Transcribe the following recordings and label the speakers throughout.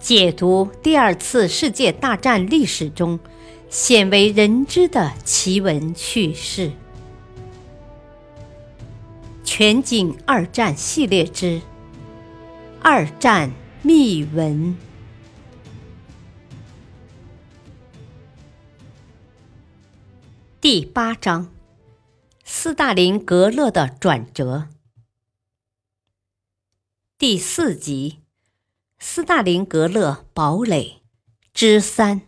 Speaker 1: 解读第二次世界大战历史中鲜为人知的奇闻趣事，《全景二战系列之《二战秘闻》第八章：斯大林格勒的转折，第四集。斯大林格勒堡垒之三。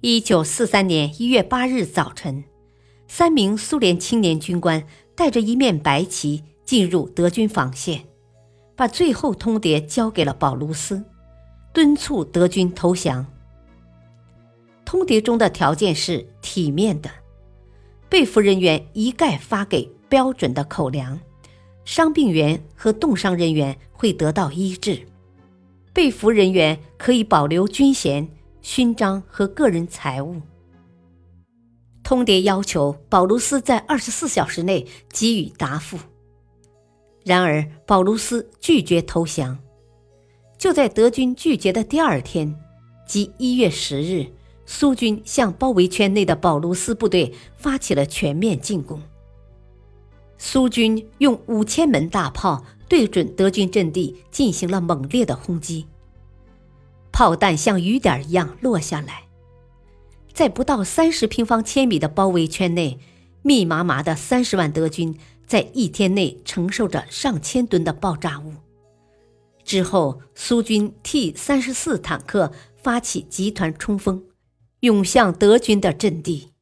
Speaker 1: 一九四三年一月八日早晨，三名苏联青年军官带着一面白旗进入德军防线，把最后通牒交给了保卢斯，敦促德军投降。通牒中的条件是体面的，被俘人员一概发给标准的口粮。伤病员和冻伤人员会得到医治，被俘人员可以保留军衔、勋章和个人财物。通牒要求保卢斯在二十四小时内给予答复，然而保卢斯拒绝投降。就在德军拒绝的第二天，即一月十日，苏军向包围圈内的保卢斯部队发起了全面进攻。苏军用五千门大炮对准德军阵地进行了猛烈的轰击，炮弹像雨点一样落下来，在不到三十平方千米的包围圈内，密麻麻的三十万德军在一天内承受着上千吨的爆炸物。之后，苏军 T 三十四坦克发起集团冲锋，涌向德军的阵地。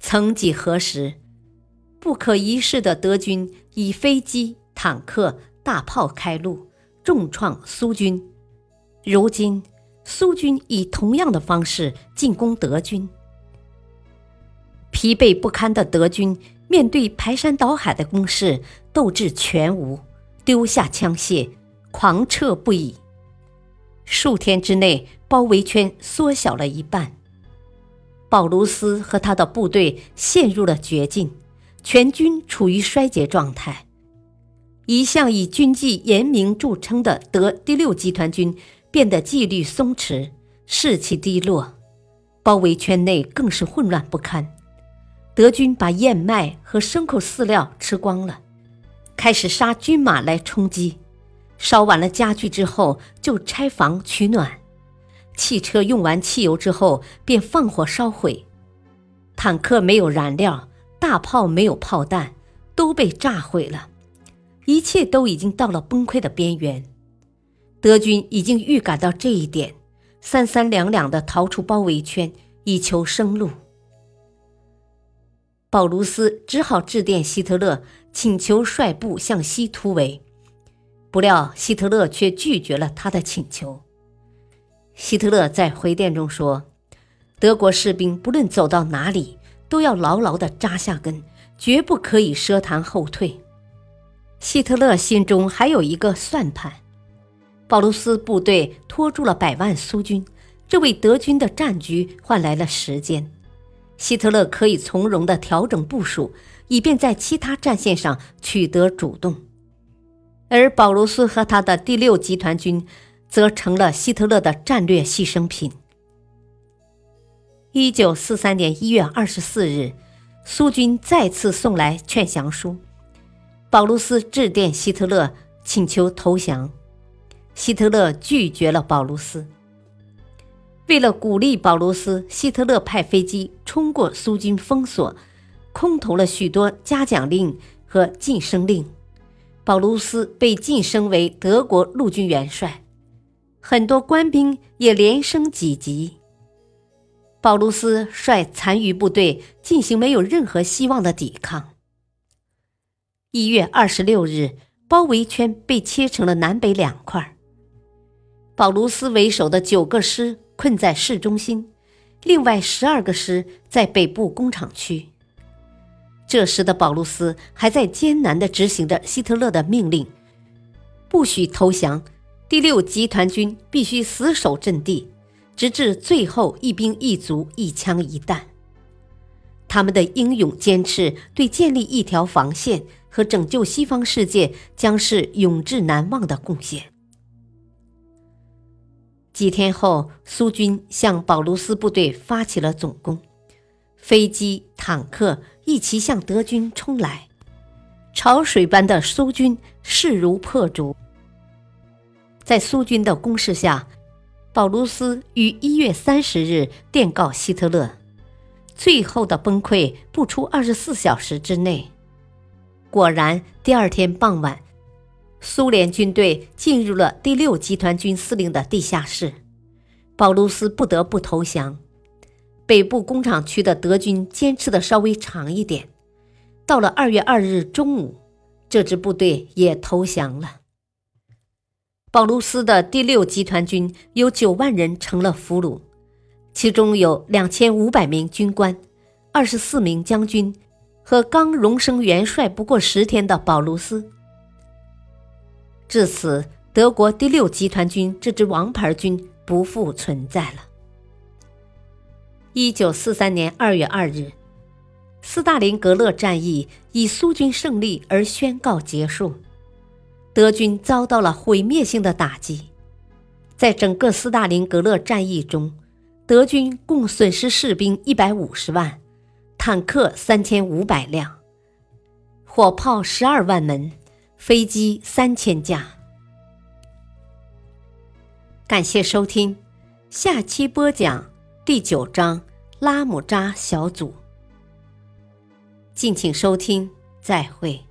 Speaker 1: 曾几何时，不可一世的德军以飞机、坦克、大炮开路，重创苏军。如今，苏军以同样的方式进攻德军。疲惫不堪的德军面对排山倒海的攻势，斗志全无，丢下枪械，狂撤不已。数天之内，包围圈缩小了一半。保卢斯和他的部队陷入了绝境。全军处于衰竭状态，一向以军纪严明著称的德第六集团军变得纪律松弛，士气低落，包围圈内更是混乱不堪。德军把燕麦和牲口饲料吃光了，开始杀军马来充饥，烧完了家具之后就拆房取暖，汽车用完汽油之后便放火烧毁，坦克没有燃料。大炮没有炮弹，都被炸毁了，一切都已经到了崩溃的边缘。德军已经预感到这一点，三三两两的逃出包围圈，以求生路。保卢斯只好致电希特勒，请求率部向西突围，不料希特勒却拒绝了他的请求。希特勒在回电中说：“德国士兵不论走到哪里。”都要牢牢地扎下根，绝不可以奢谈后退。希特勒心中还有一个算盘：保卢斯部队拖住了百万苏军，这为德军的战局换来了时间。希特勒可以从容地调整部署，以便在其他战线上取得主动。而保卢斯和他的第六集团军，则成了希特勒的战略牺牲品。一九四三年一月二十四日，苏军再次送来劝降书，保卢斯致电希特勒请求投降，希特勒拒绝了保卢斯。为了鼓励保卢斯，希特勒派飞机冲过苏军封锁，空投了许多嘉奖令和晋升令，保卢斯被晋升为德国陆军元帅，很多官兵也连升几级。保卢斯率残余部队进行没有任何希望的抵抗。一月二十六日，包围圈被切成了南北两块。保卢斯为首的九个师困在市中心，另外十二个师在北部工厂区。这时的保卢斯还在艰难地执行着希特勒的命令：不许投降，第六集团军必须死守阵地。直至最后一兵一卒、一枪一弹，他们的英勇坚持对建立一条防线和拯救西方世界将是永志难忘的贡献。几天后，苏军向保卢斯部队发起了总攻，飞机、坦克一齐向德军冲来，潮水般的苏军势如破竹。在苏军的攻势下，保卢斯于一月三十日电告希特勒：“最后的崩溃不出二十四小时之内。”果然，第二天傍晚。苏联军队进入了第六集团军司令的地下室，保卢斯不得不投降。北部工厂区的德军坚持的稍微长一点，到了二月二日中午，这支部队也投降了。保卢斯的第六集团军有九万人成了俘虏，其中有两千五百名军官、二十四名将军和刚荣升元帅不过十天的保卢斯。至此，德国第六集团军这支王牌军不复存在了。一九四三年二月二日，斯大林格勒战役以苏军胜利而宣告结束，德军遭到了毁灭性的打击。在整个斯大林格勒战役中，德军共损失士兵一百五十万，坦克三千五百辆，火炮十二万门。飞机三千架。感谢收听，下期播讲第九章拉姆扎小组。敬请收听，再会。